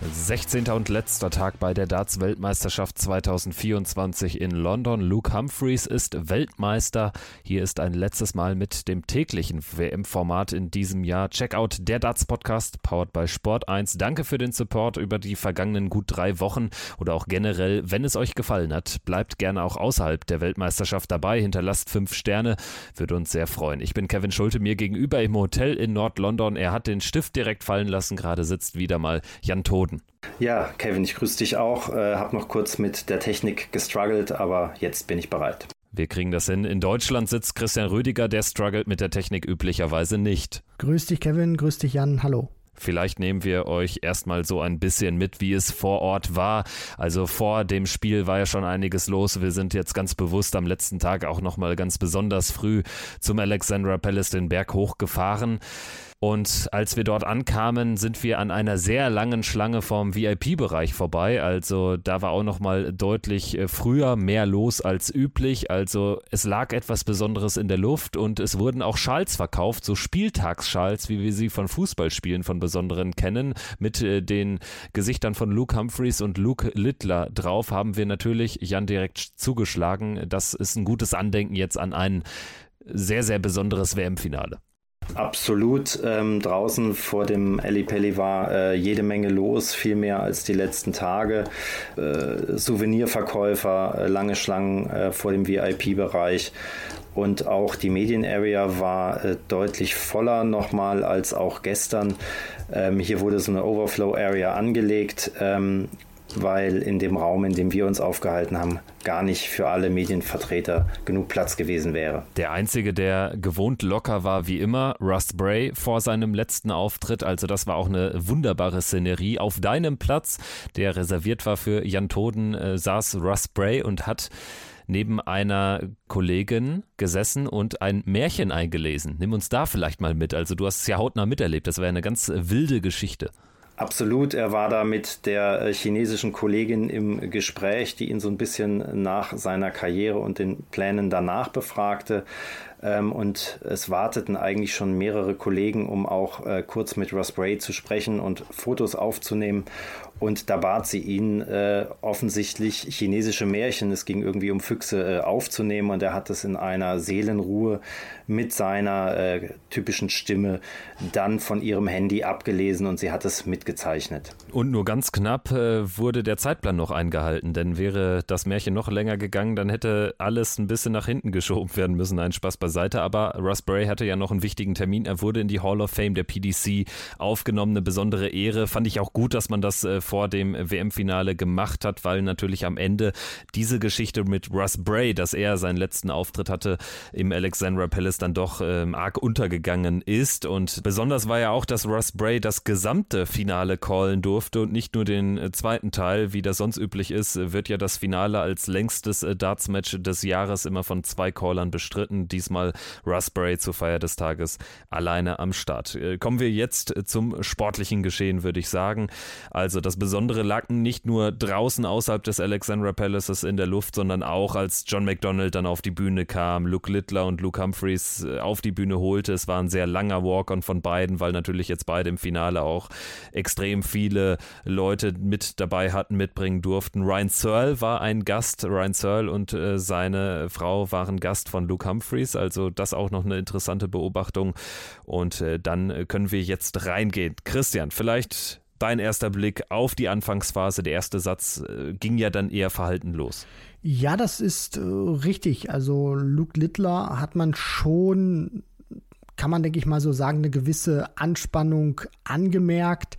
16. und letzter Tag bei der Darts-Weltmeisterschaft 2024 in London. Luke Humphreys ist Weltmeister. Hier ist ein letztes Mal mit dem täglichen WM-Format in diesem Jahr. Checkout der Darts-Podcast, powered by Sport 1. Danke für den Support über die vergangenen gut drei Wochen oder auch generell. Wenn es euch gefallen hat, bleibt gerne auch außerhalb der Weltmeisterschaft dabei. Hinterlasst fünf Sterne, würde uns sehr freuen. Ich bin Kevin Schulte, mir gegenüber im Hotel in Nord-London. Er hat den Stift direkt fallen lassen. Gerade sitzt wieder mal Jan Tod Boden. Ja, Kevin, ich grüße dich auch. Äh, hab noch kurz mit der Technik gestruggelt, aber jetzt bin ich bereit. Wir kriegen das hin. In Deutschland sitzt Christian Rüdiger, der struggelt mit der Technik üblicherweise nicht. Grüß dich, Kevin. Grüß dich, Jan. Hallo. Vielleicht nehmen wir euch erstmal so ein bisschen mit, wie es vor Ort war. Also vor dem Spiel war ja schon einiges los. Wir sind jetzt ganz bewusst am letzten Tag auch nochmal ganz besonders früh zum Alexandra Palace den Berg hochgefahren. Und als wir dort ankamen, sind wir an einer sehr langen Schlange vom VIP-Bereich vorbei. Also da war auch noch mal deutlich äh, früher mehr los als üblich. Also es lag etwas Besonderes in der Luft und es wurden auch Schals verkauft, so Spieltagsschals, wie wir sie von Fußballspielen von Besonderen kennen, mit äh, den Gesichtern von Luke Humphreys und Luke Littler drauf. Haben wir natürlich Jan direkt zugeschlagen. Das ist ein gutes Andenken jetzt an ein sehr, sehr besonderes WM-Finale. Absolut. Ähm, draußen vor dem Ali Pelli war äh, jede Menge los, viel mehr als die letzten Tage. Äh, Souvenirverkäufer, äh, lange Schlangen äh, vor dem VIP-Bereich. Und auch die Medienarea war äh, deutlich voller nochmal als auch gestern. Ähm, hier wurde so eine Overflow-Area angelegt. Ähm, weil in dem Raum, in dem wir uns aufgehalten haben, gar nicht für alle Medienvertreter genug Platz gewesen wäre. Der einzige, der gewohnt locker war wie immer, Russ Bray vor seinem letzten Auftritt. Also das war auch eine wunderbare Szenerie. Auf deinem Platz, der reserviert war für Jan Toden, äh, saß Russ Bray und hat neben einer Kollegin gesessen und ein Märchen eingelesen. Nimm uns da vielleicht mal mit. Also du hast es ja hautnah miterlebt. Das wäre eine ganz wilde Geschichte. Absolut, er war da mit der äh, chinesischen Kollegin im Gespräch, die ihn so ein bisschen nach seiner Karriere und den Plänen danach befragte. Ähm, und es warteten eigentlich schon mehrere Kollegen, um auch äh, kurz mit Russ Bray zu sprechen und Fotos aufzunehmen. Und da bat sie ihn äh, offensichtlich chinesische Märchen, es ging irgendwie um Füchse, äh, aufzunehmen. Und er hat es in einer Seelenruhe mit seiner äh, typischen Stimme dann von ihrem Handy abgelesen und sie hat es mitgezeichnet. Und nur ganz knapp äh, wurde der Zeitplan noch eingehalten, denn wäre das Märchen noch länger gegangen, dann hätte alles ein bisschen nach hinten geschoben werden müssen. Ein Spaß beiseite, aber Russ Bray hatte ja noch einen wichtigen Termin. Er wurde in die Hall of Fame der PDC aufgenommen, eine besondere Ehre. Fand ich auch gut, dass man das äh, vor dem WM-Finale gemacht hat, weil natürlich am Ende diese Geschichte mit Russ Bray, dass er seinen letzten Auftritt hatte im Alexandra Palace, dann doch ähm, arg untergegangen ist. Und besonders war ja auch, dass Russ Bray das gesamte Finale callen durfte und nicht nur den äh, zweiten Teil, wie das sonst üblich ist, wird ja das Finale als längstes äh, Darts-Match des Jahres immer von zwei Callern bestritten. Diesmal Russ Bray zur Feier des Tages alleine am Start. Äh, kommen wir jetzt zum sportlichen Geschehen, würde ich sagen. Also das Besondere lag nicht nur draußen außerhalb des Alexandra Palaces in der Luft, sondern auch als John McDonald dann auf die Bühne kam, Luke Littler und Luke Humphreys äh, auf die Bühne holte. Es war ein sehr langer Walk-on von beiden, weil natürlich jetzt beide im Finale auch extrem viele Leute mit dabei hatten, mitbringen durften. Ryan Searle war ein Gast. Ryan Searle und äh, seine Frau waren Gast von Luke Humphreys. Also das auch noch eine interessante Beobachtung. Und äh, dann können wir jetzt reingehen. Christian, vielleicht dein erster Blick auf die Anfangsphase, der erste Satz äh, ging ja dann eher verhalten los. Ja, das ist äh, richtig. Also Luke Littler hat man schon, kann man denke ich mal so sagen, eine gewisse Anspannung angemerkt.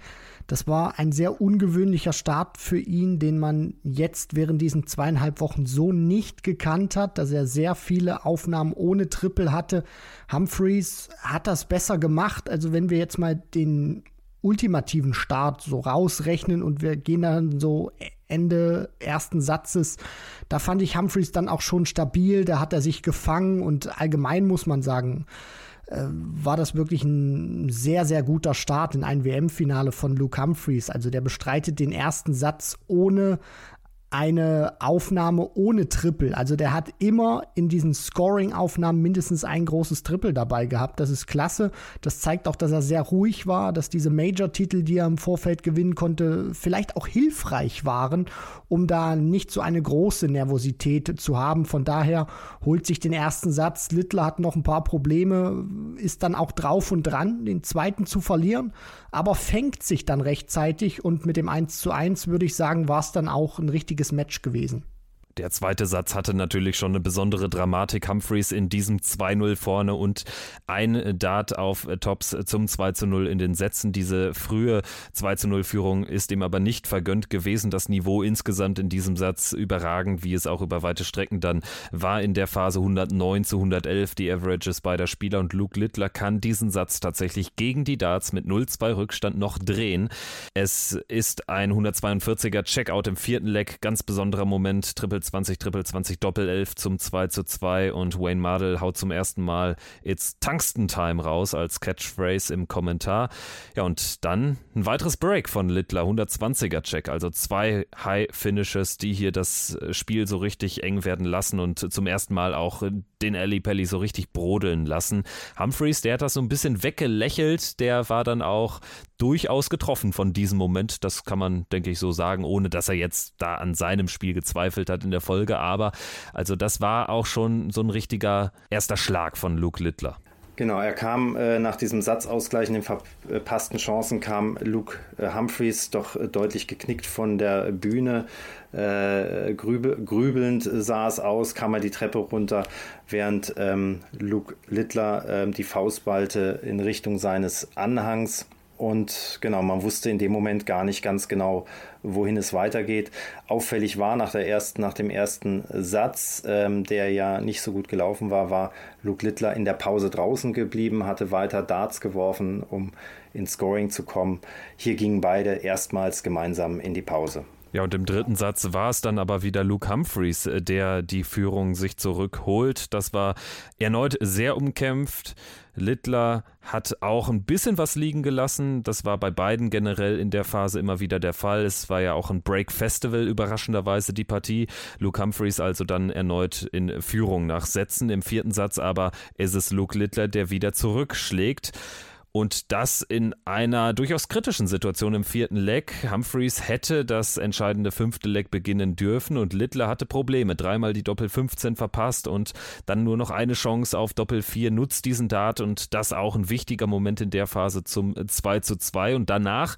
Das war ein sehr ungewöhnlicher Start für ihn, den man jetzt während diesen zweieinhalb Wochen so nicht gekannt hat, dass er sehr viele Aufnahmen ohne Triple hatte. Humphreys hat das besser gemacht. Also wenn wir jetzt mal den ultimativen Start so rausrechnen und wir gehen dann so Ende ersten Satzes. Da fand ich Humphreys dann auch schon stabil, da hat er sich gefangen und allgemein muss man sagen, äh, war das wirklich ein sehr, sehr guter Start in ein WM-Finale von Luke Humphreys. Also der bestreitet den ersten Satz ohne eine Aufnahme ohne Triple. Also der hat immer in diesen Scoring-Aufnahmen mindestens ein großes Triple dabei gehabt. Das ist klasse. Das zeigt auch, dass er sehr ruhig war, dass diese Major-Titel, die er im Vorfeld gewinnen konnte, vielleicht auch hilfreich waren, um da nicht so eine große Nervosität zu haben. Von daher holt sich den ersten Satz. Littler hat noch ein paar Probleme, ist dann auch drauf und dran, den zweiten zu verlieren, aber fängt sich dann rechtzeitig und mit dem 1 zu 1 würde ich sagen, war es dann auch ein richtiges Match gewesen. Der zweite Satz hatte natürlich schon eine besondere Dramatik. Humphreys in diesem 2-0 vorne und ein Dart auf Tops zum 2-0 in den Sätzen. Diese frühe 2-0-Führung ist ihm aber nicht vergönnt gewesen. Das Niveau insgesamt in diesem Satz überragend, wie es auch über weite Strecken dann war in der Phase 109 zu 111 die Averages beider Spieler und Luke Littler kann diesen Satz tatsächlich gegen die Darts mit 0-2 Rückstand noch drehen. Es ist ein 142er Checkout im vierten Leg, ganz besonderer Moment, Triple 20, Triple 20, Doppel 11 zum 2 zu 2 und Wayne Mardell haut zum ersten Mal It's Tungsten Time raus als Catchphrase im Kommentar. Ja, und dann ein weiteres Break von Littler, 120er Check, also zwei High Finishes, die hier das Spiel so richtig eng werden lassen und zum ersten Mal auch den Ali Pelli so richtig brodeln lassen. Humphreys, der hat das so ein bisschen weggelächelt, der war dann auch durchaus getroffen von diesem Moment. Das kann man, denke ich, so sagen, ohne dass er jetzt da an seinem Spiel gezweifelt hat in der Folge. Aber also das war auch schon so ein richtiger erster Schlag von Luke Littler. Genau, er kam äh, nach diesem Satzausgleich in den verpassten Chancen, kam Luke äh, Humphreys doch äh, deutlich geknickt von der Bühne. Äh, grübe, grübelnd sah es aus, kam er die Treppe runter, während ähm, Luke Littler ähm, die Faust ballte in Richtung seines Anhangs und genau, man wusste in dem Moment gar nicht ganz genau, wohin es weitergeht. Auffällig war nach, der ersten, nach dem ersten Satz, ähm, der ja nicht so gut gelaufen war, war Luke Littler in der Pause draußen geblieben, hatte weiter Darts geworfen, um ins Scoring zu kommen. Hier gingen beide erstmals gemeinsam in die Pause. Ja, und im dritten Satz war es dann aber wieder Luke Humphreys, äh, der die Führung sich zurückholt. Das war erneut sehr umkämpft. Littler hat auch ein bisschen was liegen gelassen. Das war bei beiden generell in der Phase immer wieder der Fall. Es war ja auch ein Break Festival, überraschenderweise die Partie. Luke Humphreys also dann erneut in Führung nach Sätzen. Im vierten Satz aber ist es Luke Littler, der wieder zurückschlägt. Und das in einer durchaus kritischen Situation im vierten Leg. Humphreys hätte das entscheidende fünfte Leg beginnen dürfen und Littler hatte Probleme. Dreimal die Doppel 15 verpasst und dann nur noch eine Chance auf Doppel 4 nutzt diesen Dart und das auch ein wichtiger Moment in der Phase zum 2 zu 2. Und danach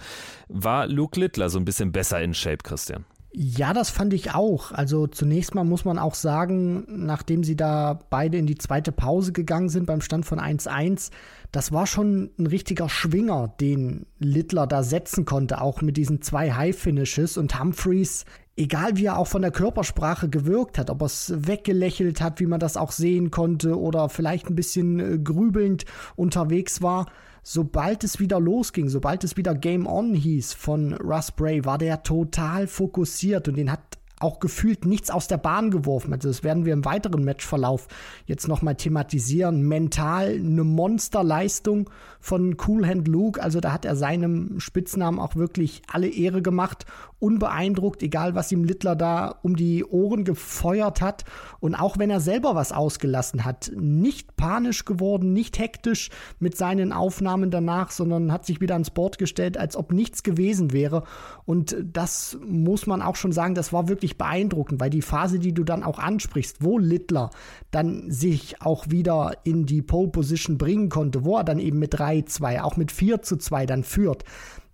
war Luke Littler so ein bisschen besser in Shape, Christian. Ja, das fand ich auch. Also zunächst mal muss man auch sagen, nachdem sie da beide in die zweite Pause gegangen sind beim Stand von 1-1, das war schon ein richtiger Schwinger, den Littler da setzen konnte, auch mit diesen zwei High-Finishes und Humphreys, egal wie er auch von der Körpersprache gewirkt hat, ob er es weggelächelt hat, wie man das auch sehen konnte oder vielleicht ein bisschen äh, grübelnd unterwegs war, sobald es wieder losging, sobald es wieder Game On hieß von Russ Bray, war der total fokussiert und den hat auch gefühlt nichts aus der Bahn geworfen. Also das werden wir im weiteren Matchverlauf jetzt nochmal thematisieren. Mental eine Monsterleistung von Cool Hand Luke. Also da hat er seinem Spitznamen auch wirklich alle Ehre gemacht. Unbeeindruckt, egal was ihm Littler da um die Ohren gefeuert hat. Und auch wenn er selber was ausgelassen hat, nicht panisch geworden, nicht hektisch mit seinen Aufnahmen danach, sondern hat sich wieder ans Board gestellt, als ob nichts gewesen wäre. Und das muss man auch schon sagen, das war wirklich beeindruckend, weil die Phase, die du dann auch ansprichst, wo Littler dann sich auch wieder in die Pole Position bringen konnte, wo er dann eben mit 3-2, auch mit 4 zu 2 dann führt,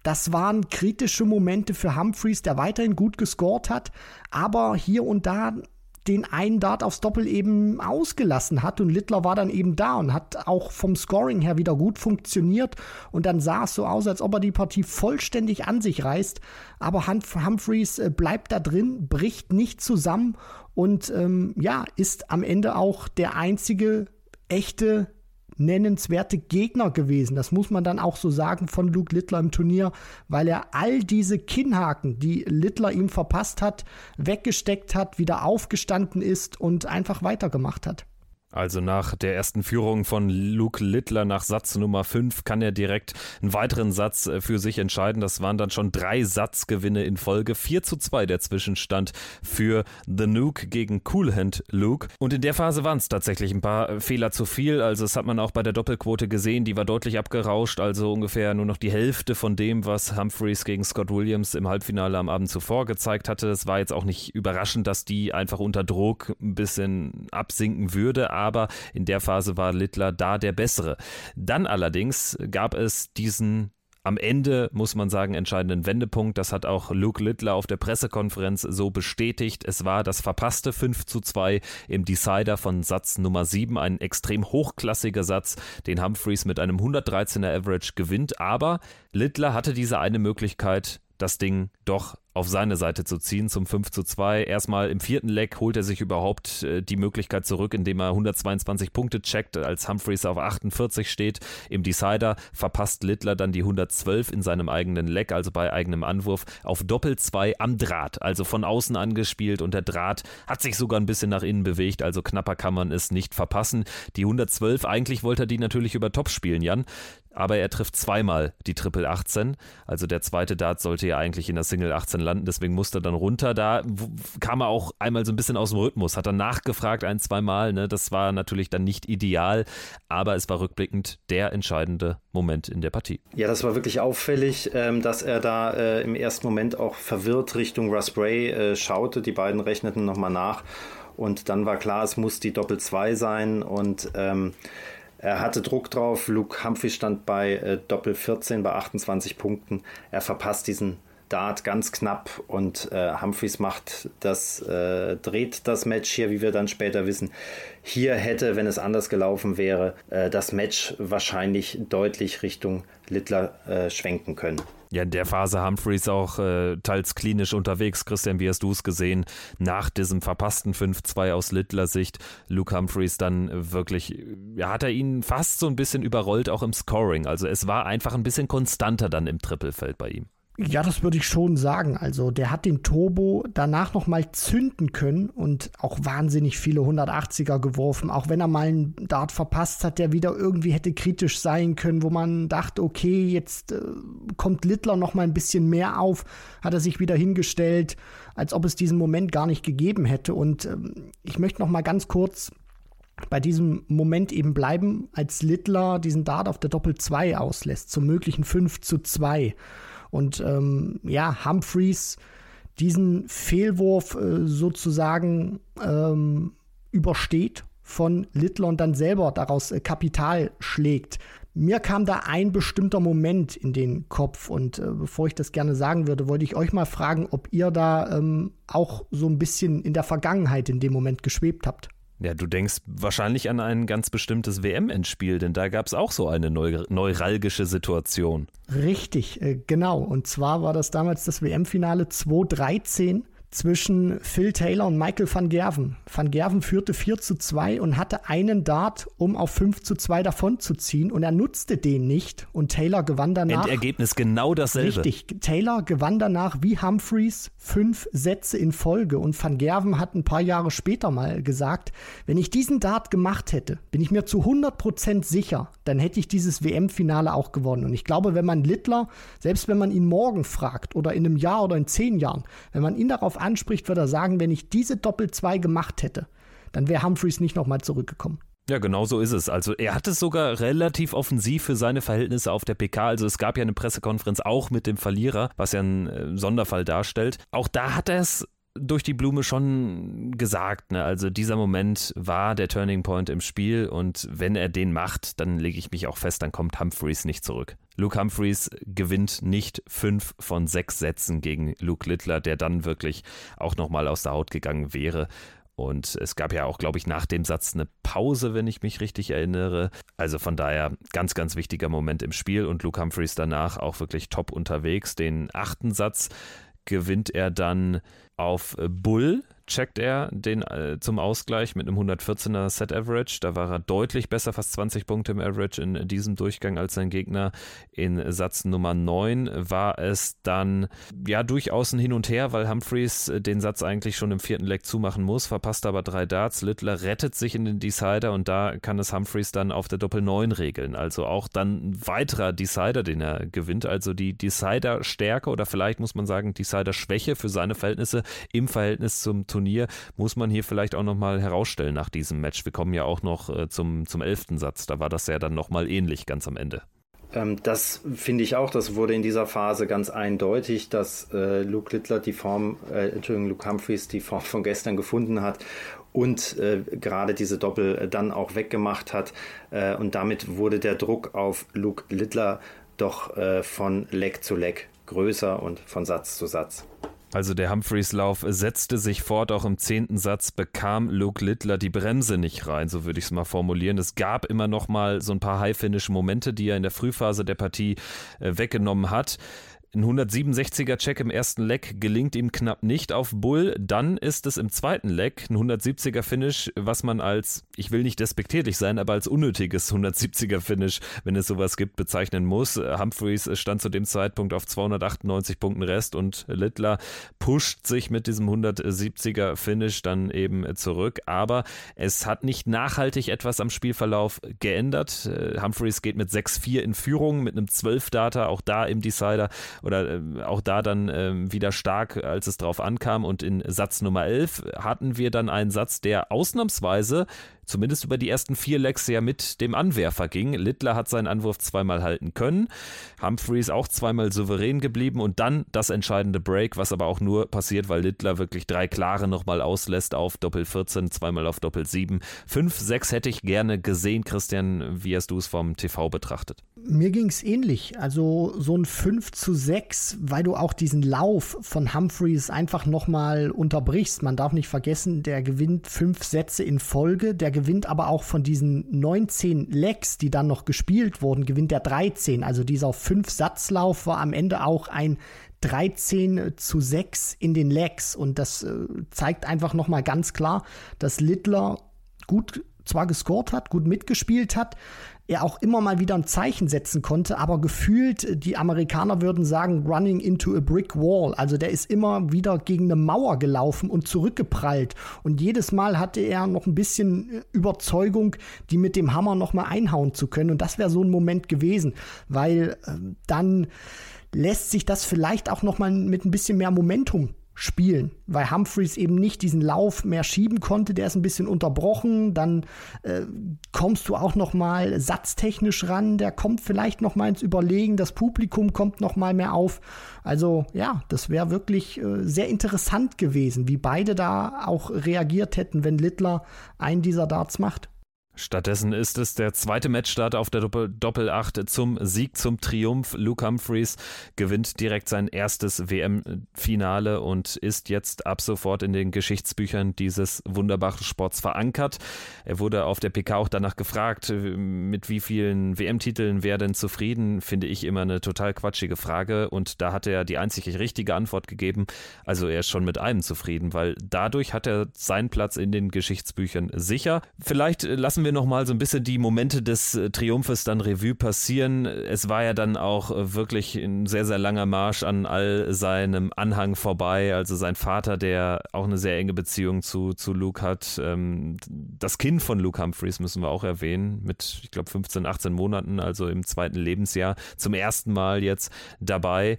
das waren kritische Momente für Humphreys, der weiterhin gut gescored hat, aber hier und da den einen Dart aufs Doppel eben ausgelassen hat und Littler war dann eben da und hat auch vom Scoring her wieder gut funktioniert und dann sah es so aus, als ob er die Partie vollständig an sich reißt, aber Humphreys äh, bleibt da drin, bricht nicht zusammen und ähm, ja, ist am Ende auch der einzige echte nennenswerte Gegner gewesen. Das muss man dann auch so sagen von Luke Littler im Turnier, weil er all diese Kinnhaken, die Littler ihm verpasst hat, weggesteckt hat, wieder aufgestanden ist und einfach weitergemacht hat. Also nach der ersten Führung von Luke Littler nach Satz Nummer 5 kann er direkt einen weiteren Satz äh, für sich entscheiden. Das waren dann schon drei Satzgewinne in Folge. 4 zu 2 der Zwischenstand für The Nuke gegen Coolhand Luke. Und in der Phase waren es tatsächlich ein paar äh, Fehler zu viel. Also das hat man auch bei der Doppelquote gesehen. Die war deutlich abgerauscht. Also ungefähr nur noch die Hälfte von dem, was Humphreys gegen Scott Williams im Halbfinale am Abend zuvor gezeigt hatte. Es war jetzt auch nicht überraschend, dass die einfach unter Druck ein bisschen absinken würde aber in der Phase war Littler da der Bessere. Dann allerdings gab es diesen am Ende, muss man sagen, entscheidenden Wendepunkt. Das hat auch Luke Littler auf der Pressekonferenz so bestätigt. Es war das verpasste 5 zu 2 im Decider von Satz Nummer 7. Ein extrem hochklassiger Satz, den Humphreys mit einem 113er Average gewinnt. Aber Littler hatte diese eine Möglichkeit, das Ding doch auf seine Seite zu ziehen zum 5 zu 2. Erstmal im vierten Leck holt er sich überhaupt äh, die Möglichkeit zurück, indem er 122 Punkte checkt, als Humphreys auf 48 steht. Im Decider verpasst Littler dann die 112 in seinem eigenen Leck, also bei eigenem Anwurf, auf Doppel 2 am Draht, also von außen angespielt und der Draht hat sich sogar ein bisschen nach innen bewegt, also knapper kann man es nicht verpassen. Die 112, eigentlich wollte er die natürlich über Top spielen, Jan aber er trifft zweimal die Triple 18. Also der zweite Dart sollte ja eigentlich in der Single 18 landen, deswegen musste er dann runter. Da kam er auch einmal so ein bisschen aus dem Rhythmus, hat dann nachgefragt ein, zwei Mal. Ne? Das war natürlich dann nicht ideal, aber es war rückblickend der entscheidende Moment in der Partie. Ja, das war wirklich auffällig, ähm, dass er da äh, im ersten Moment auch verwirrt Richtung Russ Bray äh, schaute. Die beiden rechneten nochmal nach und dann war klar, es muss die Doppel 2 sein und ähm, er hatte Druck drauf. Luke Humphrey stand bei äh, Doppel 14 bei 28 Punkten. Er verpasst diesen Dart ganz knapp und äh, Humphreys macht das, äh, dreht das Match hier, wie wir dann später wissen. Hier hätte, wenn es anders gelaufen wäre, äh, das Match wahrscheinlich deutlich Richtung Littler äh, schwenken können. Ja, in der Phase Humphreys auch äh, teils klinisch unterwegs. Christian, wie hast du es gesehen? Nach diesem verpassten 5-2 aus Littler Sicht, Luke Humphreys dann wirklich, ja, hat er ihn fast so ein bisschen überrollt, auch im Scoring. Also es war einfach ein bisschen konstanter dann im Trippelfeld bei ihm. Ja, das würde ich schon sagen. Also der hat den Turbo danach nochmal zünden können und auch wahnsinnig viele 180er geworfen. Auch wenn er mal einen Dart verpasst hat, der wieder irgendwie hätte kritisch sein können, wo man dachte, okay, jetzt äh, kommt Littler nochmal ein bisschen mehr auf, hat er sich wieder hingestellt, als ob es diesen Moment gar nicht gegeben hätte. Und ähm, ich möchte nochmal ganz kurz bei diesem Moment eben bleiben, als Littler diesen Dart auf der Doppel 2 auslässt, zum möglichen 5 zu 2. Und ähm, ja, Humphreys diesen Fehlwurf äh, sozusagen ähm, übersteht von Littler und dann selber daraus äh, Kapital schlägt. Mir kam da ein bestimmter Moment in den Kopf und äh, bevor ich das gerne sagen würde, wollte ich euch mal fragen, ob ihr da ähm, auch so ein bisschen in der Vergangenheit in dem Moment geschwebt habt. Ja, du denkst wahrscheinlich an ein ganz bestimmtes WM-Endspiel, denn da gab es auch so eine neu neuralgische Situation. Richtig, äh, genau. Und zwar war das damals das WM-Finale 2013 zwischen Phil Taylor und Michael van Gerven. Van Gerven führte 4 zu 2 und hatte einen Dart, um auf 5 zu 2 davon zu ziehen und er nutzte den nicht und Taylor gewann danach. Endergebnis genau dasselbe. Richtig, Taylor gewann danach wie Humphreys fünf Sätze in Folge und Van Gerven hat ein paar Jahre später mal gesagt, wenn ich diesen Dart gemacht hätte, bin ich mir zu 100% sicher, dann hätte ich dieses WM-Finale auch gewonnen. Und ich glaube, wenn man Littler, selbst wenn man ihn morgen fragt oder in einem Jahr oder in zehn Jahren, wenn man ihn darauf anspricht, wird er sagen, wenn ich diese Doppel-2 gemacht hätte, dann wäre Humphreys nicht nochmal zurückgekommen. Ja, genau so ist es. Also er hat es sogar relativ offensiv für seine Verhältnisse auf der PK. Also es gab ja eine Pressekonferenz auch mit dem Verlierer, was ja ein äh, Sonderfall darstellt. Auch da hat er es durch die Blume schon gesagt. Ne? Also dieser Moment war der Turning Point im Spiel und wenn er den macht, dann lege ich mich auch fest, dann kommt Humphreys nicht zurück. Luke Humphreys gewinnt nicht fünf von sechs Sätzen gegen Luke Littler, der dann wirklich auch nochmal aus der Haut gegangen wäre. Und es gab ja auch, glaube ich, nach dem Satz eine Pause, wenn ich mich richtig erinnere. Also von daher ganz, ganz wichtiger Moment im Spiel und Luke Humphreys danach auch wirklich top unterwegs. Den achten Satz gewinnt er dann Auf Bull checkt er den äh, zum Ausgleich mit einem 114er Set Average. Da war er deutlich besser, fast 20 Punkte im Average in diesem Durchgang als sein Gegner. In Satz Nummer 9 war es dann ja durchaus ein Hin und Her, weil Humphreys äh, den Satz eigentlich schon im vierten Leg zumachen muss, verpasst aber drei Darts. Littler rettet sich in den Decider und da kann es Humphreys dann auf der Doppel 9 regeln. Also auch dann ein weiterer Decider, den er gewinnt. Also die Decider-Stärke oder vielleicht muss man sagen Decider-Schwäche für seine Verhältnisse im Verhältnis zum Turnier Turnier muss man hier vielleicht auch nochmal herausstellen nach diesem Match. Wir kommen ja auch noch äh, zum, zum elften Satz. Da war das ja dann nochmal ähnlich ganz am Ende. Ähm, das finde ich auch, das wurde in dieser Phase ganz eindeutig, dass äh, Luke Littler die Form, äh, Entschuldigung, Luke Humphreys die Form von gestern gefunden hat und äh, gerade diese Doppel äh, dann auch weggemacht hat. Äh, und damit wurde der Druck auf Luke Littler doch von Leck zu Leck größer und von Satz zu Satz. Also der Humphreys-Lauf setzte sich fort, auch im zehnten Satz bekam Luke Littler die Bremse nicht rein, so würde ich es mal formulieren. Es gab immer noch mal so ein paar High-Finish-Momente, die er in der Frühphase der Partie äh, weggenommen hat. Ein 167er Check im ersten Leck gelingt ihm knapp nicht auf Bull. Dann ist es im zweiten Leck ein 170er Finish, was man als, ich will nicht despektierlich sein, aber als unnötiges 170er Finish, wenn es sowas gibt, bezeichnen muss. Humphreys stand zu dem Zeitpunkt auf 298 Punkten Rest und Littler pusht sich mit diesem 170er Finish dann eben zurück. Aber es hat nicht nachhaltig etwas am Spielverlauf geändert. Humphreys geht mit 6-4 in Führung, mit einem 12-Data, auch da im Decider oder äh, auch da dann äh, wieder stark, als es drauf ankam. Und in Satz Nummer 11 hatten wir dann einen Satz, der ausnahmsweise zumindest über die ersten vier Lecks ja mit dem Anwerfer ging. Littler hat seinen Anwurf zweimal halten können, Humphreys auch zweimal souverän geblieben und dann das entscheidende Break, was aber auch nur passiert, weil Littler wirklich drei klare nochmal auslässt auf Doppel 14, zweimal auf Doppel 7. 5, 6 hätte ich gerne gesehen, Christian. Wie hast du es vom TV betrachtet? Mir ging es ähnlich. Also so ein 5 zu 6, weil du auch diesen Lauf von Humphreys einfach nochmal unterbrichst. Man darf nicht vergessen, der gewinnt fünf Sätze in Folge, der gewinnt aber auch von diesen 19 Legs, die dann noch gespielt wurden, gewinnt er 13. Also dieser Fünf-Satzlauf war am Ende auch ein 13 zu 6 in den Legs. Und das äh, zeigt einfach nochmal ganz klar, dass Littler gut zwar gescored hat, gut mitgespielt hat, er auch immer mal wieder ein Zeichen setzen konnte, aber gefühlt, die Amerikaner würden sagen, running into a brick wall. Also der ist immer wieder gegen eine Mauer gelaufen und zurückgeprallt. Und jedes Mal hatte er noch ein bisschen Überzeugung, die mit dem Hammer noch mal einhauen zu können. Und das wäre so ein Moment gewesen, weil äh, dann lässt sich das vielleicht auch noch mal mit ein bisschen mehr Momentum spielen, weil Humphreys eben nicht diesen Lauf mehr schieben konnte, der ist ein bisschen unterbrochen, dann äh, kommst du auch noch mal satztechnisch ran, der kommt vielleicht noch mal ins Überlegen, das Publikum kommt noch mal mehr auf. Also ja, das wäre wirklich äh, sehr interessant gewesen, wie beide da auch reagiert hätten, wenn Littler einen dieser Darts macht. Stattdessen ist es der zweite Matchstart auf der Doppel Doppelacht zum Sieg, zum Triumph. Luke Humphreys gewinnt direkt sein erstes WM-Finale und ist jetzt ab sofort in den Geschichtsbüchern dieses wunderbaren Sports verankert. Er wurde auf der PK auch danach gefragt, mit wie vielen WM-Titeln wäre denn zufrieden? Finde ich immer eine total quatschige Frage und da hat er die einzig richtige Antwort gegeben. Also er ist schon mit einem zufrieden, weil dadurch hat er seinen Platz in den Geschichtsbüchern sicher. Vielleicht lassen wir wir nochmal so ein bisschen die Momente des äh, Triumphes dann Revue passieren. Es war ja dann auch äh, wirklich ein sehr, sehr langer Marsch an all seinem Anhang vorbei. Also sein Vater, der auch eine sehr enge Beziehung zu, zu Luke hat. Ähm, das Kind von Luke Humphreys müssen wir auch erwähnen, mit, ich glaube, 15, 18 Monaten, also im zweiten Lebensjahr, zum ersten Mal jetzt dabei.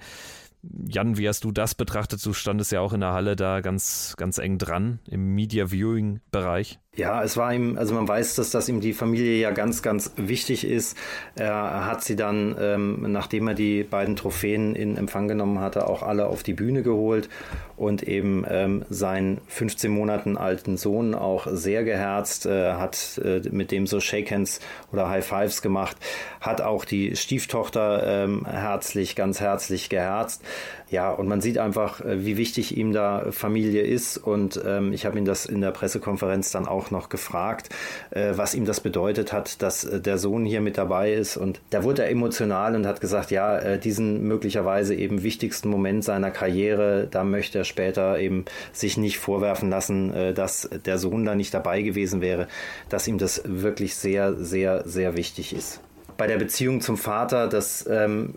Jan, wie hast du das betrachtet? Du standest ja auch in der Halle da ganz, ganz eng dran im Media Viewing Bereich. Ja, es war ihm, also man weiß, dass das ihm die Familie ja ganz, ganz wichtig ist. Er hat sie dann, ähm, nachdem er die beiden Trophäen in Empfang genommen hatte, auch alle auf die Bühne geholt und eben ähm, seinen 15 Monaten alten Sohn auch sehr geherzt, äh, hat äh, mit dem so Shake Hands oder High Fives gemacht, hat auch die Stieftochter ähm, herzlich, ganz herzlich geherzt. Ja, und man sieht einfach, äh, wie wichtig ihm da Familie ist und ähm, ich habe ihn das in der Pressekonferenz dann auch noch gefragt, äh, was ihm das bedeutet hat, dass äh, der Sohn hier mit dabei ist. Und da wurde er emotional und hat gesagt, ja, äh, diesen möglicherweise eben wichtigsten Moment seiner Karriere, da möchte er später eben sich nicht vorwerfen lassen, äh, dass der Sohn da nicht dabei gewesen wäre, dass ihm das wirklich sehr, sehr, sehr wichtig ist bei der Beziehung zum Vater, das ähm,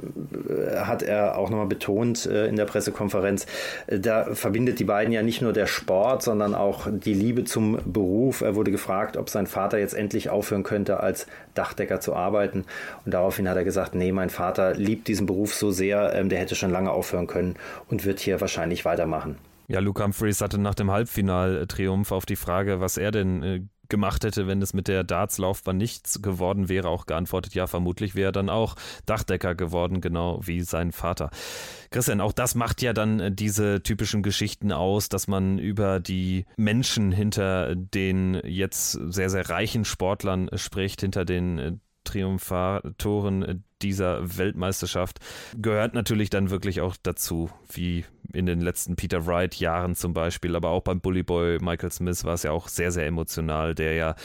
hat er auch nochmal betont äh, in der Pressekonferenz, äh, da verbindet die beiden ja nicht nur der Sport, sondern auch die Liebe zum Beruf. Er wurde gefragt, ob sein Vater jetzt endlich aufhören könnte, als Dachdecker zu arbeiten. Und daraufhin hat er gesagt, nee, mein Vater liebt diesen Beruf so sehr, ähm, der hätte schon lange aufhören können und wird hier wahrscheinlich weitermachen. Ja, Luke Humphreys hatte nach dem Halbfinaltriumph auf die Frage, was er denn äh, gemacht hätte, wenn es mit der Darts-Laufbahn nichts geworden wäre, auch geantwortet, ja, vermutlich wäre er dann auch Dachdecker geworden, genau wie sein Vater. Christian, auch das macht ja dann äh, diese typischen Geschichten aus, dass man über die Menschen hinter den jetzt sehr, sehr reichen Sportlern spricht, hinter den äh, Triumphatoren äh, dieser Weltmeisterschaft gehört natürlich dann wirklich auch dazu, wie in den letzten Peter Wright Jahren zum Beispiel, aber auch beim Bully Boy Michael Smith war es ja auch sehr, sehr emotional, der ja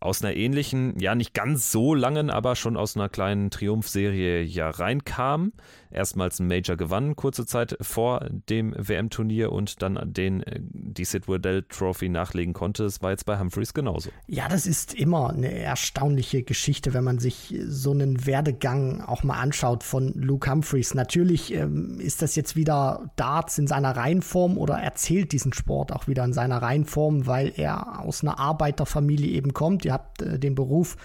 aus einer ähnlichen, ja nicht ganz so langen, aber schon aus einer kleinen Triumphserie ja reinkam. Erstmals ein Major gewann, kurze Zeit vor dem WM-Turnier und dann den, äh, die Sid Waddell Trophy nachlegen konnte. Es war jetzt bei Humphreys genauso. Ja, das ist immer eine erstaunliche Geschichte, wenn man sich so einen Werdegang auch mal anschaut von Luke Humphreys. Natürlich ähm, ist das jetzt wieder Darts in seiner Reihenform oder erzählt diesen Sport auch wieder in seiner Reihenform, weil er aus einer Arbeiterfamilie eben kommt. Ihr habt äh, den Beruf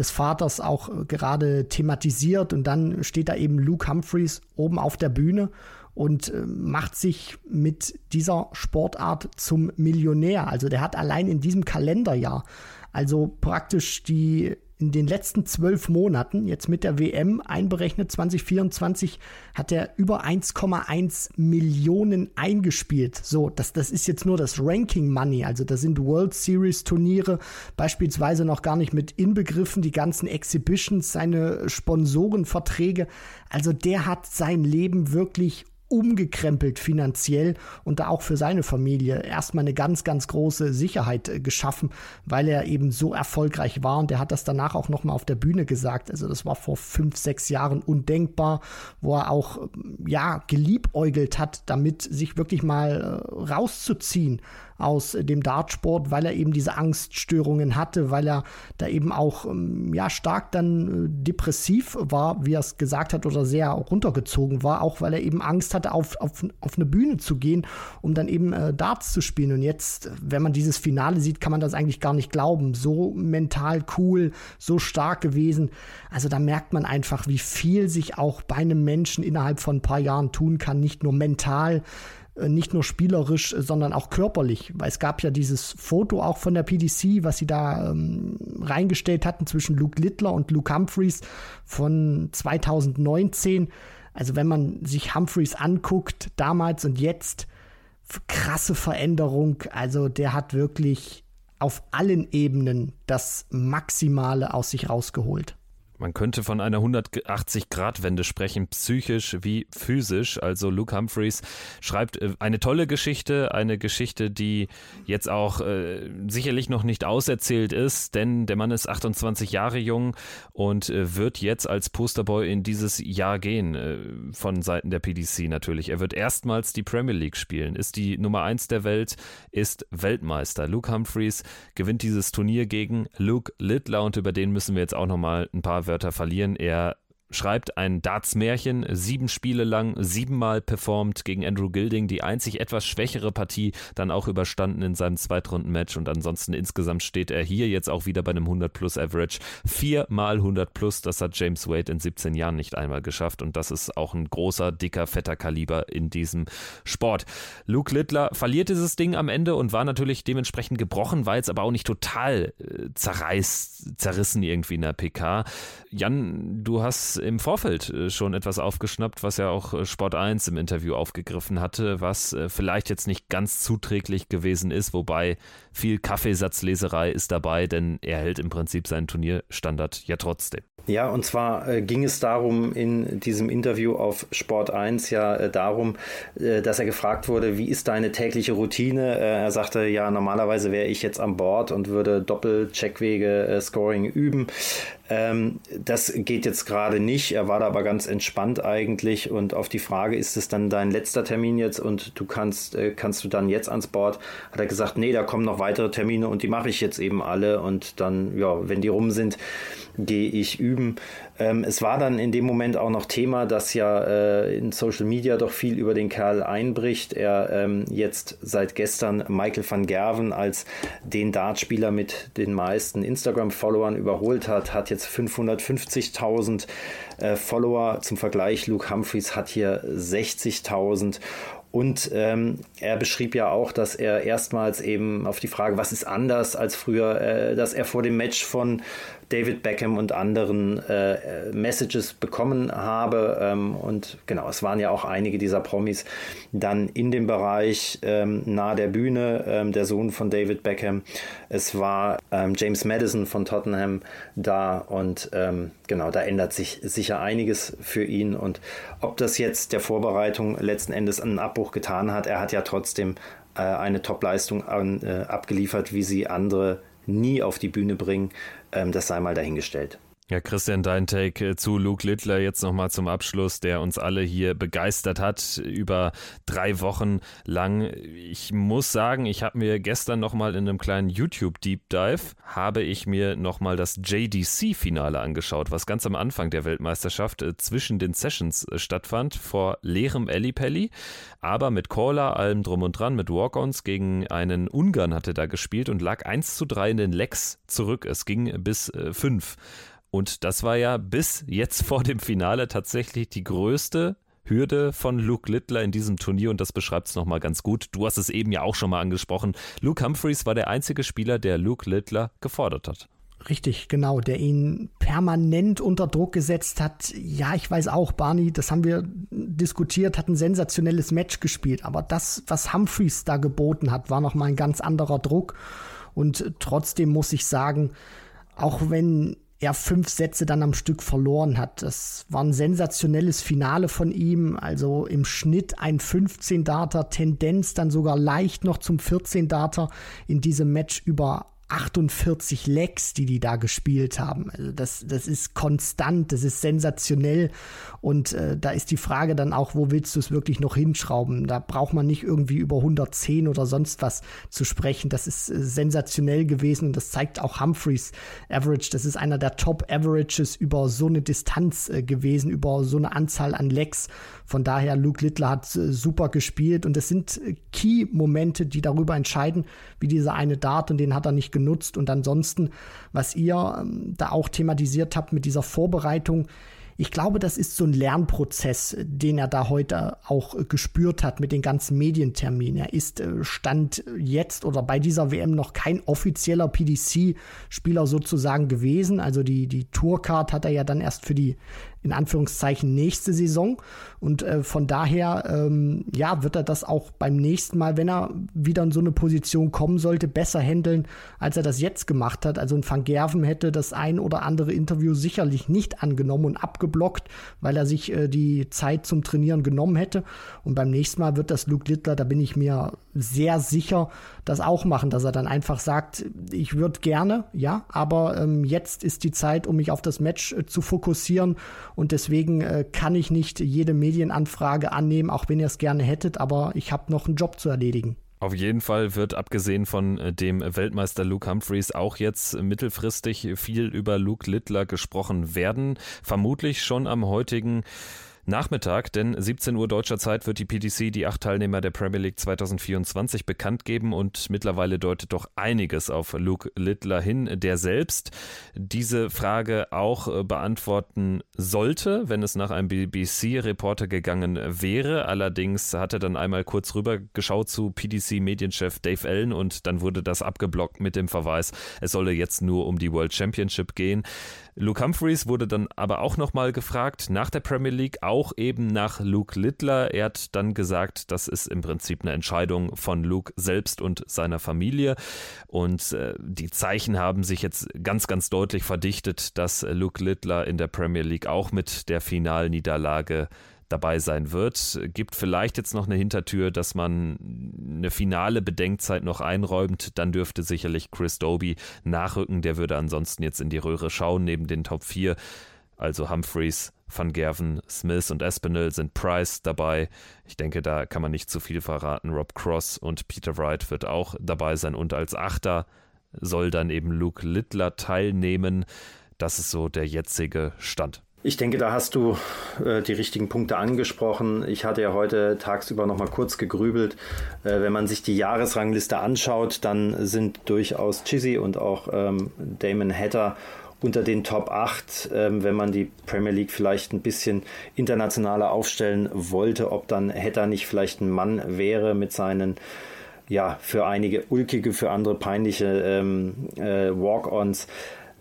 des Vaters auch äh, gerade thematisiert und dann steht da eben Luke Humphreys oben auf der Bühne und äh, macht sich mit dieser Sportart zum Millionär. Also der hat allein in diesem Kalenderjahr also praktisch die in den letzten zwölf Monaten, jetzt mit der WM einberechnet 2024, hat er über 1,1 Millionen eingespielt. So, das, das ist jetzt nur das Ranking Money. Also da sind World Series Turniere beispielsweise noch gar nicht mit inbegriffen, die ganzen Exhibitions, seine Sponsorenverträge. Also der hat sein Leben wirklich umgekrempelt finanziell und da auch für seine Familie erstmal eine ganz, ganz große Sicherheit äh, geschaffen, weil er eben so erfolgreich war und er hat das danach auch nochmal auf der Bühne gesagt. Also das war vor fünf, sechs Jahren undenkbar, wo er auch, ja, geliebäugelt hat, damit sich wirklich mal äh, rauszuziehen aus dem Dartsport, weil er eben diese Angststörungen hatte, weil er da eben auch ähm, ja stark dann äh, depressiv war, wie er es gesagt hat, oder sehr runtergezogen war, auch weil er eben Angst hatte, auf, auf, auf eine Bühne zu gehen, um dann eben äh, Darts zu spielen. Und jetzt, wenn man dieses Finale sieht, kann man das eigentlich gar nicht glauben. So mental cool, so stark gewesen. Also da merkt man einfach, wie viel sich auch bei einem Menschen innerhalb von ein paar Jahren tun kann, nicht nur mental, nicht nur spielerisch, sondern auch körperlich. Weil es gab ja dieses Foto auch von der PDC, was sie da ähm, reingestellt hatten zwischen Luke Littler und Luke Humphreys von 2019. Also wenn man sich Humphreys anguckt, damals und jetzt, krasse Veränderung. Also der hat wirklich auf allen Ebenen das Maximale aus sich rausgeholt. Man könnte von einer 180-Grad-Wende sprechen, psychisch wie physisch. Also Luke Humphreys schreibt äh, eine tolle Geschichte, eine Geschichte, die jetzt auch äh, sicherlich noch nicht auserzählt ist, denn der Mann ist 28 Jahre jung und äh, wird jetzt als Posterboy in dieses Jahr gehen, äh, von Seiten der PDC natürlich. Er wird erstmals die Premier League spielen, ist die Nummer 1 der Welt, ist Weltmeister. Luke Humphreys gewinnt dieses Turnier gegen Luke Littler und über den müssen wir jetzt auch nochmal ein paar Wörter verlieren. Er schreibt ein Darts-Märchen, sieben Spiele lang, siebenmal performt gegen Andrew Gilding, die einzig etwas schwächere Partie dann auch überstanden in seinem Zweitrunden-Match und ansonsten insgesamt steht er hier jetzt auch wieder bei einem 100-Plus-Average. Viermal 100-Plus, das hat James Wade in 17 Jahren nicht einmal geschafft und das ist auch ein großer, dicker, fetter Kaliber in diesem Sport. Luke Littler verliert dieses Ding am Ende und war natürlich dementsprechend gebrochen, war jetzt aber auch nicht total äh, zerreißt, zerrissen irgendwie in der PK. Jan, du hast im Vorfeld äh, schon etwas aufgeschnappt, was ja auch äh, Sport 1 im Interview aufgegriffen hatte, was äh, vielleicht jetzt nicht ganz zuträglich gewesen ist, wobei viel Kaffeesatzleserei ist dabei, denn er hält im Prinzip seinen Turnierstandard ja trotzdem. Ja, und zwar ging es darum in diesem Interview auf Sport 1 ja darum, dass er gefragt wurde, wie ist deine tägliche Routine? Er sagte, ja, normalerweise wäre ich jetzt an Bord und würde Doppel-Checkwege Scoring üben. Ähm, das geht jetzt gerade nicht. Er war da aber ganz entspannt eigentlich. Und auf die Frage, ist es dann dein letzter Termin jetzt und du kannst, äh, kannst du dann jetzt ans Board, hat er gesagt, nee, da kommen noch weitere Termine und die mache ich jetzt eben alle. Und dann, ja, wenn die rum sind, gehe ich üben. Ähm, es war dann in dem Moment auch noch Thema, dass ja äh, in Social Media doch viel über den Kerl einbricht. Er ähm, jetzt seit gestern Michael van Gerven als den Dartspieler mit den meisten Instagram-Followern überholt hat, hat jetzt 550.000 äh, Follower. Zum Vergleich, Luke Humphreys hat hier 60.000 und ähm, er beschrieb ja auch, dass er erstmals eben auf die Frage, was ist anders als früher, äh, dass er vor dem Match von David Beckham und anderen äh, Messages bekommen habe. Ähm, und genau, es waren ja auch einige dieser Promis dann in dem Bereich ähm, nahe der Bühne, ähm, der Sohn von David Beckham. Es war ähm, James Madison von Tottenham da und ähm, genau, da ändert sich sicher einiges für ihn. Und ob das jetzt der Vorbereitung letzten Endes einen Abbruch getan hat, er hat ja trotzdem äh, eine Top-Leistung äh, abgeliefert, wie sie andere nie auf die Bühne bringen. Ähm, das sei mal dahingestellt. Ja, Christian, dein Take äh, zu Luke Littler jetzt nochmal zum Abschluss, der uns alle hier begeistert hat über drei Wochen lang. Ich muss sagen, ich habe mir gestern nochmal in einem kleinen YouTube-Deep Dive, habe ich mir nochmal das JDC-Finale angeschaut, was ganz am Anfang der Weltmeisterschaft äh, zwischen den Sessions äh, stattfand, vor leerem Ellipelli, aber mit Caller, allem drum und dran, mit Walk-Ons gegen einen Ungarn hatte da gespielt und lag 1 zu 3 in den Lecks zurück. Es ging bis 5. Und das war ja bis jetzt vor dem Finale tatsächlich die größte Hürde von Luke Littler in diesem Turnier und das beschreibt es nochmal ganz gut. Du hast es eben ja auch schon mal angesprochen. Luke Humphreys war der einzige Spieler, der Luke Littler gefordert hat. Richtig, genau, der ihn permanent unter Druck gesetzt hat. Ja, ich weiß auch, Barney, das haben wir diskutiert, hat ein sensationelles Match gespielt, aber das, was Humphreys da geboten hat, war nochmal ein ganz anderer Druck und trotzdem muss ich sagen, auch wenn er fünf Sätze dann am Stück verloren hat. Das war ein sensationelles Finale von ihm, also im Schnitt ein 15 Darter, Tendenz dann sogar leicht noch zum 14 Darter in diesem Match über 48 Lecks, die die da gespielt haben. Also das, das ist konstant, das ist sensationell. Und äh, da ist die Frage dann auch, wo willst du es wirklich noch hinschrauben? Da braucht man nicht irgendwie über 110 oder sonst was zu sprechen. Das ist äh, sensationell gewesen und das zeigt auch Humphreys Average. Das ist einer der Top-Averages über so eine Distanz äh, gewesen, über so eine Anzahl an Lecks. Von daher, Luke Littler hat äh, super gespielt und es sind äh, Key-Momente, die darüber entscheiden, wie dieser eine Dart und den hat er nicht genutzt. Und ansonsten, was ihr ähm, da auch thematisiert habt mit dieser Vorbereitung, ich glaube, das ist so ein Lernprozess, den er da heute auch gespürt hat mit den ganzen Medienterminen. Er ist äh, Stand jetzt oder bei dieser WM noch kein offizieller PDC-Spieler sozusagen gewesen. Also die, die Tourcard hat er ja dann erst für die in Anführungszeichen nächste Saison. Und äh, von daher, ähm, ja, wird er das auch beim nächsten Mal, wenn er wieder in so eine Position kommen sollte, besser handeln, als er das jetzt gemacht hat. Also ein Van Gerven hätte das ein oder andere Interview sicherlich nicht angenommen und abgeblockt, weil er sich äh, die Zeit zum Trainieren genommen hätte. Und beim nächsten Mal wird das Luke Littler, da bin ich mir sehr sicher, das auch machen, dass er dann einfach sagt, ich würde gerne, ja, aber ähm, jetzt ist die Zeit, um mich auf das Match äh, zu fokussieren und deswegen äh, kann ich nicht jede Medienanfrage annehmen, auch wenn ihr es gerne hättet, aber ich habe noch einen Job zu erledigen. Auf jeden Fall wird abgesehen von äh, dem Weltmeister Luke Humphreys auch jetzt mittelfristig viel über Luke Littler gesprochen werden. Vermutlich schon am heutigen Nachmittag, denn 17 Uhr deutscher Zeit wird die PDC die acht Teilnehmer der Premier League 2024 bekannt geben und mittlerweile deutet doch einiges auf Luke Littler hin, der selbst diese Frage auch äh, beantworten sollte, wenn es nach einem BBC-Reporter gegangen wäre. Allerdings hat er dann einmal kurz rüber geschaut zu PDC-Medienchef Dave Allen und dann wurde das abgeblockt mit dem Verweis, es solle jetzt nur um die World Championship gehen. Luke Humphreys wurde dann aber auch nochmal gefragt nach der Premier League, auch eben nach Luke Littler. Er hat dann gesagt, das ist im Prinzip eine Entscheidung von Luke selbst und seiner Familie. Und äh, die Zeichen haben sich jetzt ganz, ganz deutlich verdichtet, dass Luke Littler in der Premier League auch mit der Finalniederlage dabei sein wird. Gibt vielleicht jetzt noch eine Hintertür, dass man eine finale Bedenkzeit noch einräumt. Dann dürfte sicherlich Chris Doby nachrücken. Der würde ansonsten jetzt in die Röhre schauen, neben den Top 4. Also Humphreys, Van Gerven, Smith und Espinel sind Price dabei. Ich denke, da kann man nicht zu viel verraten. Rob Cross und Peter Wright wird auch dabei sein. Und als Achter soll dann eben Luke Littler teilnehmen. Das ist so der jetzige Stand. Ich denke, da hast du äh, die richtigen Punkte angesprochen. Ich hatte ja heute tagsüber noch mal kurz gegrübelt. Äh, wenn man sich die Jahresrangliste anschaut, dann sind durchaus Chizzy und auch ähm, Damon Hatter unter den Top 8, ähm, wenn man die Premier League vielleicht ein bisschen internationaler aufstellen wollte, ob dann Hatter nicht vielleicht ein Mann wäre mit seinen ja, für einige ulkige, für andere peinliche ähm, äh, Walk-ons.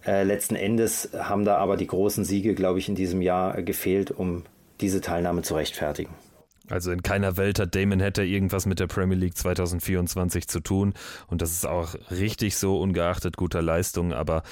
Äh, letzten Endes haben da aber die großen Siege, glaube ich, in diesem Jahr gefehlt, um diese Teilnahme zu rechtfertigen. Also in keiner Welt hat Damon Hatter irgendwas mit der Premier League 2024 zu tun. Und das ist auch richtig so, ungeachtet guter Leistung. Aber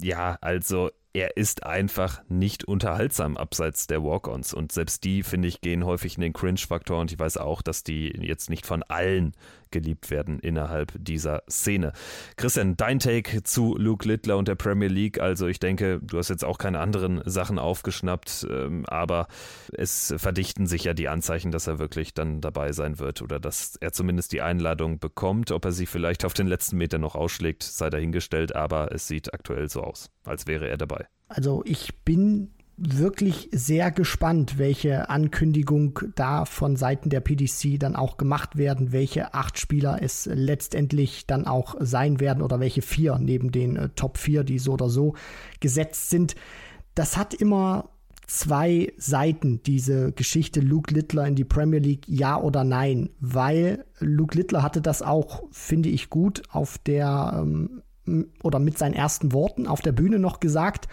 ja, also er ist einfach nicht unterhaltsam abseits der Walk-Ons. Und selbst die, finde ich, gehen häufig in den Cringe-Faktor. Und ich weiß auch, dass die jetzt nicht von allen geliebt werden innerhalb dieser Szene. Christian, dein Take zu Luke Littler und der Premier League. Also ich denke, du hast jetzt auch keine anderen Sachen aufgeschnappt, ähm, aber es verdichten sich ja die Anzeichen, dass er wirklich dann dabei sein wird oder dass er zumindest die Einladung bekommt. Ob er sie vielleicht auf den letzten Meter noch ausschlägt, sei dahingestellt, aber es sieht aktuell so aus, als wäre er dabei. Also ich bin wirklich sehr gespannt, welche Ankündigung da von Seiten der PDC dann auch gemacht werden, welche acht Spieler es letztendlich dann auch sein werden oder welche vier neben den äh, Top 4, die so oder so gesetzt sind. Das hat immer zwei Seiten, diese Geschichte Luke Littler in die Premier League, ja oder nein, weil Luke Littler hatte das auch, finde ich gut, auf der ähm, oder mit seinen ersten Worten auf der Bühne noch gesagt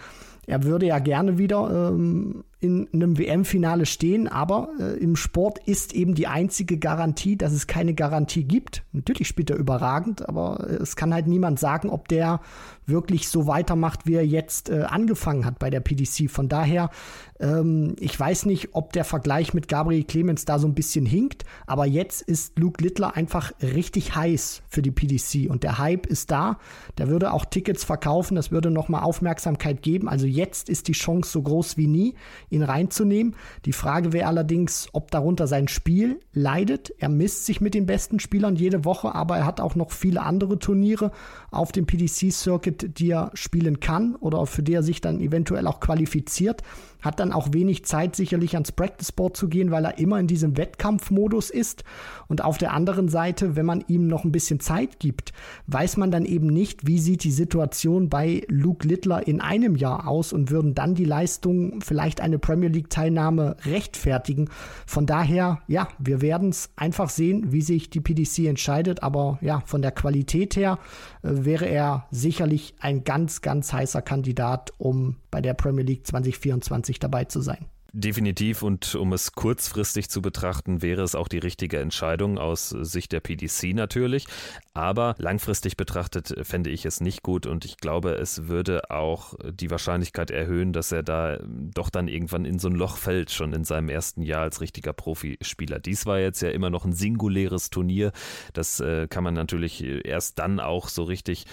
er würde ja gerne wieder ähm, in einem WM-Finale stehen, aber äh, im Sport ist eben die einzige Garantie, dass es keine Garantie gibt. Natürlich spielt er überragend, aber äh, es kann halt niemand sagen, ob der wirklich so weitermacht, wie er jetzt äh, angefangen hat bei der PDC. Von daher, ähm, ich weiß nicht, ob der Vergleich mit Gabriel Clemens da so ein bisschen hinkt, aber jetzt ist Luke Littler einfach richtig heiß für die PDC und der Hype ist da. Der würde auch Tickets verkaufen, das würde nochmal Aufmerksamkeit geben. Also jetzt ist die Chance so groß wie nie ihn reinzunehmen. Die Frage wäre allerdings, ob darunter sein Spiel leidet. Er misst sich mit den besten Spielern jede Woche, aber er hat auch noch viele andere Turniere auf dem PDC-Circuit, die er spielen kann oder für die er sich dann eventuell auch qualifiziert hat dann auch wenig Zeit sicherlich ans Practice Board zu gehen, weil er immer in diesem Wettkampfmodus ist. Und auf der anderen Seite, wenn man ihm noch ein bisschen Zeit gibt, weiß man dann eben nicht, wie sieht die Situation bei Luke Littler in einem Jahr aus und würden dann die Leistungen vielleicht eine Premier League Teilnahme rechtfertigen. Von daher, ja, wir werden es einfach sehen, wie sich die PDC entscheidet. Aber ja, von der Qualität her äh, wäre er sicherlich ein ganz, ganz heißer Kandidat, um bei der Premier League 2024 dabei zu sein. Definitiv und um es kurzfristig zu betrachten, wäre es auch die richtige Entscheidung aus Sicht der PDC natürlich. Aber langfristig betrachtet fände ich es nicht gut und ich glaube, es würde auch die Wahrscheinlichkeit erhöhen, dass er da doch dann irgendwann in so ein Loch fällt, schon in seinem ersten Jahr als richtiger Profispieler. Dies war jetzt ja immer noch ein singuläres Turnier. Das äh, kann man natürlich erst dann auch so richtig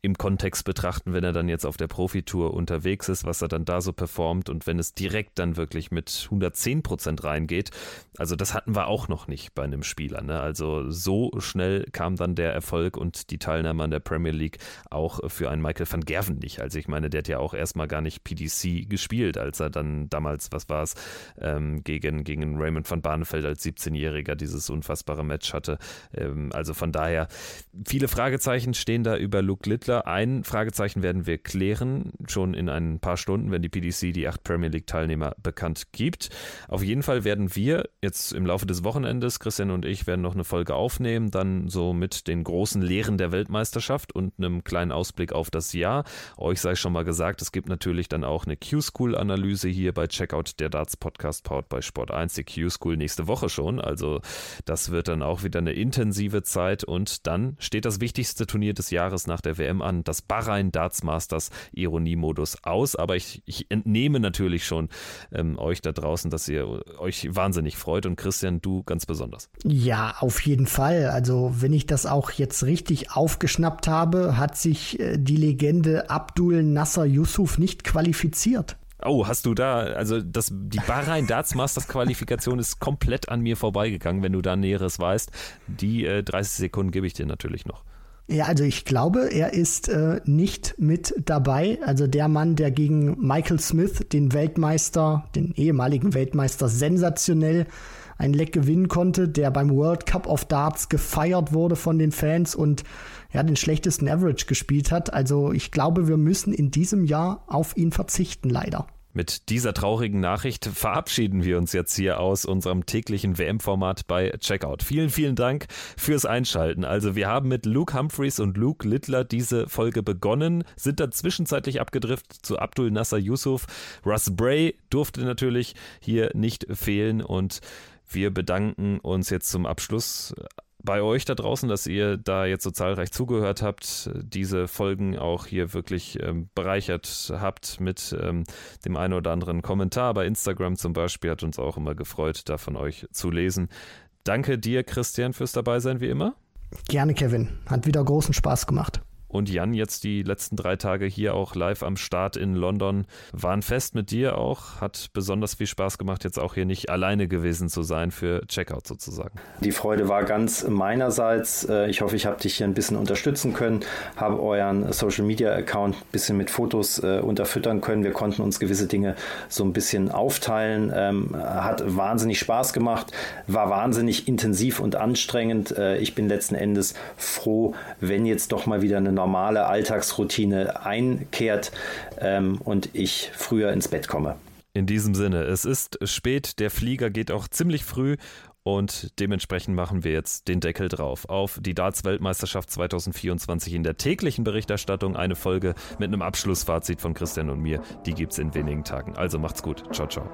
im Kontext betrachten, wenn er dann jetzt auf der Profitour unterwegs ist, was er dann da so performt und wenn es direkt dann wirklich mit 110 Prozent reingeht. Also das hatten wir auch noch nicht bei einem Spieler. Ne? Also so schnell kam dann der Erfolg und die Teilnahme an der Premier League auch für einen Michael van Gerven nicht. Also ich meine, der hat ja auch erstmal gar nicht PDC gespielt, als er dann damals, was war es, ähm, gegen, gegen Raymond van Barneveld als 17-Jähriger dieses unfassbare Match hatte. Ähm, also von daher, viele Fragezeichen stehen da über Luke Litt Littler. Ein Fragezeichen werden wir klären, schon in ein paar Stunden, wenn die PDC die acht Premier League-Teilnehmer bekannt gibt. Auf jeden Fall werden wir jetzt im Laufe des Wochenendes, Christian und ich, werden noch eine Folge aufnehmen, dann so mit den großen Lehren der Weltmeisterschaft und einem kleinen Ausblick auf das Jahr. Euch sei schon mal gesagt, es gibt natürlich dann auch eine Q-School-Analyse hier bei Checkout der Darts Podcast powered bei Sport 1, die Q-School nächste Woche schon. Also das wird dann auch wieder eine intensive Zeit und dann steht das wichtigste Turnier des Jahres nach der WM an, das Bahrain Darts Masters Ironiemodus aus. Aber ich, ich entnehme natürlich schon ähm, euch da draußen, dass ihr euch wahnsinnig freut und Christian, du ganz besonders. Ja, auf jeden Fall. Also wenn ich das auch jetzt richtig aufgeschnappt habe, hat sich äh, die Legende Abdul Nasser Yusuf nicht qualifiziert. Oh, hast du da, also das, die Bahrain Darts Masters Qualifikation ist komplett an mir vorbeigegangen, wenn du da Näheres weißt. Die äh, 30 Sekunden gebe ich dir natürlich noch. Ja, also ich glaube, er ist äh, nicht mit dabei. Also der Mann, der gegen Michael Smith, den Weltmeister, den ehemaligen Weltmeister, sensationell ein Leck gewinnen konnte, der beim World Cup of Darts gefeiert wurde von den Fans und ja, den schlechtesten Average gespielt hat. Also ich glaube, wir müssen in diesem Jahr auf ihn verzichten, leider. Mit dieser traurigen Nachricht verabschieden wir uns jetzt hier aus unserem täglichen WM-Format bei Checkout. Vielen, vielen Dank fürs Einschalten. Also wir haben mit Luke Humphreys und Luke Littler diese Folge begonnen, sind dann zwischenzeitlich abgedriftet zu Abdul Nasser Yusuf. Russ Bray durfte natürlich hier nicht fehlen und wir bedanken uns jetzt zum Abschluss bei euch da draußen, dass ihr da jetzt so zahlreich zugehört habt, diese Folgen auch hier wirklich ähm, bereichert habt mit ähm, dem einen oder anderen Kommentar. Bei Instagram zum Beispiel hat uns auch immer gefreut, da von euch zu lesen. Danke dir, Christian, fürs Dabeisein wie immer. Gerne, Kevin. Hat wieder großen Spaß gemacht und Jan jetzt die letzten drei Tage hier auch live am Start in London. Waren fest mit dir auch. Hat besonders viel Spaß gemacht, jetzt auch hier nicht alleine gewesen zu sein für Checkout sozusagen. Die Freude war ganz meinerseits. Äh, ich hoffe, ich habe dich hier ein bisschen unterstützen können, habe euren Social Media Account ein bisschen mit Fotos äh, unterfüttern können. Wir konnten uns gewisse Dinge so ein bisschen aufteilen. Ähm, hat wahnsinnig Spaß gemacht, war wahnsinnig intensiv und anstrengend. Äh, ich bin letzten Endes froh, wenn jetzt doch mal wieder eine normale Alltagsroutine einkehrt ähm, und ich früher ins Bett komme. In diesem Sinne, es ist spät, der Flieger geht auch ziemlich früh und dementsprechend machen wir jetzt den Deckel drauf auf die Darts-Weltmeisterschaft 2024 in der täglichen Berichterstattung. Eine Folge mit einem Abschlussfazit von Christian und mir. Die gibt es in wenigen Tagen. Also macht's gut. Ciao, ciao.